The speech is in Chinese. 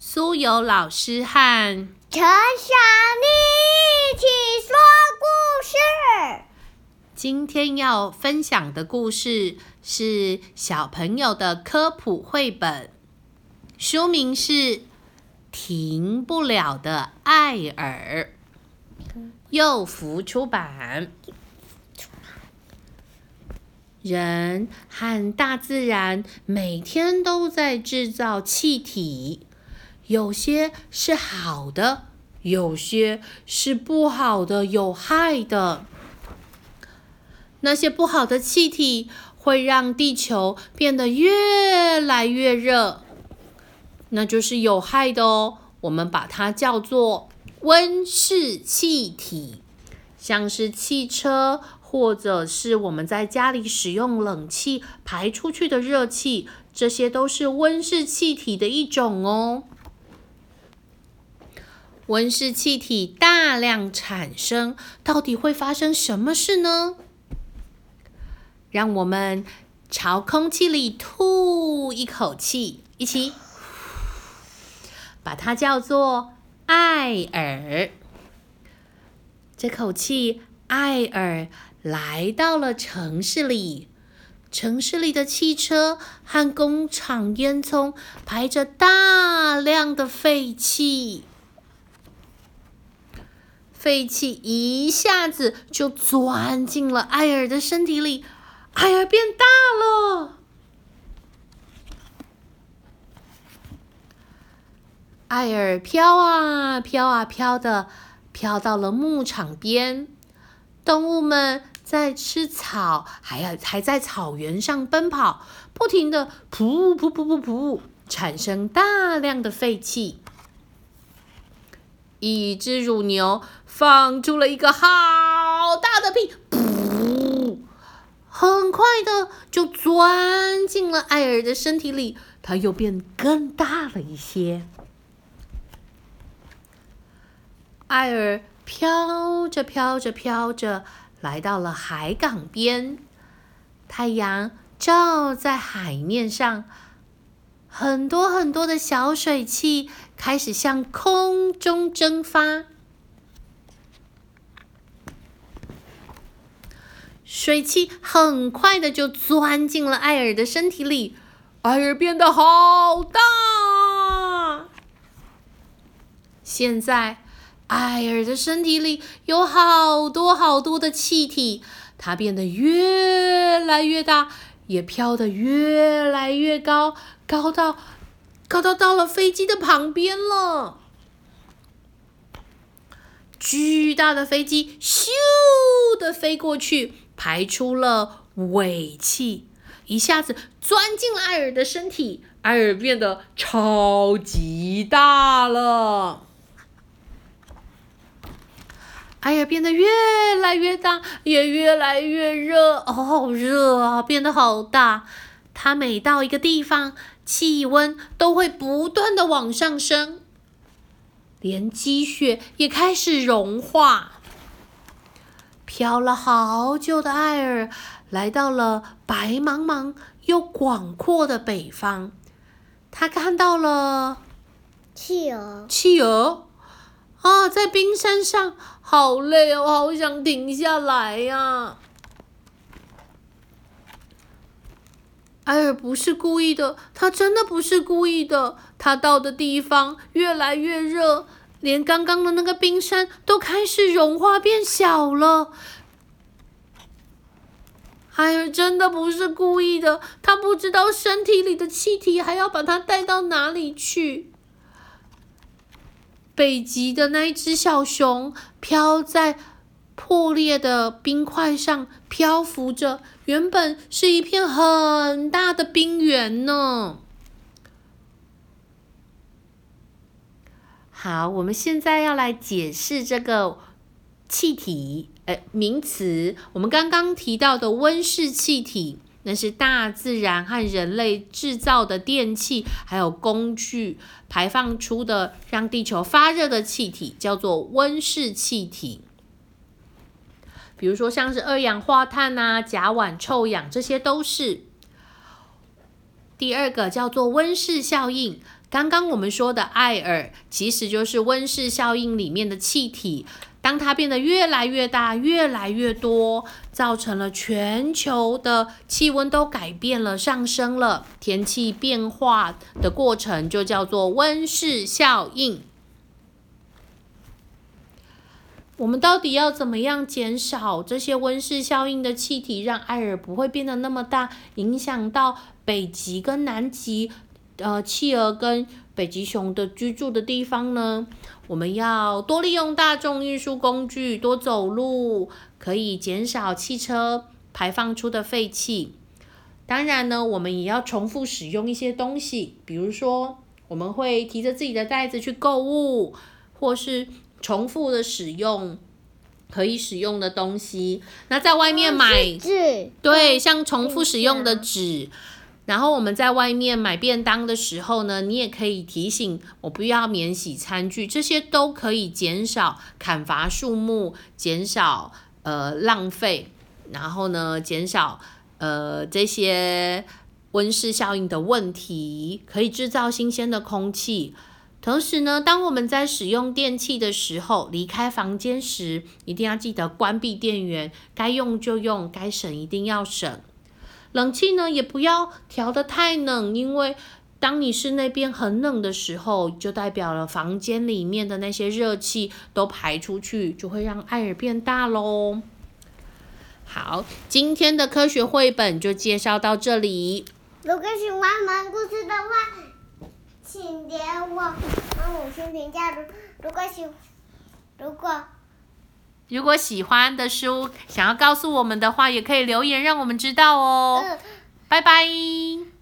苏有老师和陈小妮一起说故事。今天要分享的故事是小朋友的科普绘本，书名是《停不了的艾尔》，幼福出版。人和大自然每天都在制造气体，有些是好的，有些是不好的、有害的。那些不好的气体会让地球变得越来越热，那就是有害的哦。我们把它叫做温室气体，像是汽车。或者是我们在家里使用冷气排出去的热气，这些都是温室气体的一种哦。温室气体大量产生，到底会发生什么事呢？让我们朝空气里吐一口气，一起把它叫做艾尔。这口气，艾尔。来到了城市里，城市里的汽车和工厂烟囱排着大量的废气，废气一下子就钻进了艾尔的身体里，艾尔变大了，艾尔飘啊飘啊飘的，飘到了牧场边。动物们在吃草，还要还在草原上奔跑，不停的噗噗噗噗噗，产生大量的废气。一只乳牛放出了一个好大的屁，噗，很快的就钻进了艾尔的身体里，它又变更大了一些。艾尔。飘着飘着飘着，来到了海港边。太阳照在海面上，很多很多的小水汽开始向空中蒸发。水汽很快的就钻进了艾尔的身体里，艾尔变得好大。现在。艾尔的身体里有好多好多的气体，它变得越来越大，也飘得越来越高，高到高到到了飞机的旁边了。巨大的飞机咻的飞过去，排出了尾气，一下子钻进了艾尔的身体，艾尔变得超级大了。艾尔变得越来越大，也越来越热，哦，好热啊！变得好大。它每到一个地方，气温都会不断的往上升，连积雪也开始融化。飘了好久的艾尔，来到了白茫茫又广阔的北方。他看到了企鹅，企鹅。啊，在冰山上，好累哦，好想停下来呀！艾尔不是故意的，他真的不是故意的。他到的地方越来越热，连刚刚的那个冰山都开始融化变小了。艾尔真的不是故意的，他不知道身体里的气体还要把它带到哪里去。北极的那一只小熊飘在破裂的冰块上，漂浮着。原本是一片很大的冰原呢。好，我们现在要来解释这个气体，呃，名词。我们刚刚提到的温室气体。那是大自然和人类制造的电器，还有工具排放出的让地球发热的气体，叫做温室气体。比如说，像是二氧化碳啊、甲烷、臭氧，这些都是。第二个叫做温室效应，刚刚我们说的艾尔，其实就是温室效应里面的气体。当它变得越来越大、越来越多，造成了全球的气温都改变了、上升了，天气变化的过程就叫做温室效应。我们到底要怎么样减少这些温室效应的气体，让艾尔不会变得那么大，影响到北极跟南极，呃，企鹅跟北极熊的居住的地方呢？我们要多利用大众运输工具，多走路，可以减少汽车排放出的废气。当然呢，我们也要重复使用一些东西，比如说，我们会提着自己的袋子去购物，或是。重复的使用可以使用的东西，那在外面买纸，对，像重复使用的纸。然后我们在外面买便当的时候呢，你也可以提醒我不要免洗餐具，这些都可以减少砍伐树木，减少呃浪费，然后呢减少呃这些温室效应的问题，可以制造新鲜的空气。同时呢，当我们在使用电器的时候，离开房间时，一定要记得关闭电源，该用就用，该省一定要省。冷气呢，也不要调得太冷，因为当你室内变很冷的时候，就代表了房间里面的那些热气都排出去，就会让艾尔变大喽。好，今天的科学绘本就介绍到这里。如果喜欢我们故事的话，请点我帮五星评价。如果喜如果如果喜欢的书想要告诉我们的话，也可以留言让我们知道哦。拜拜。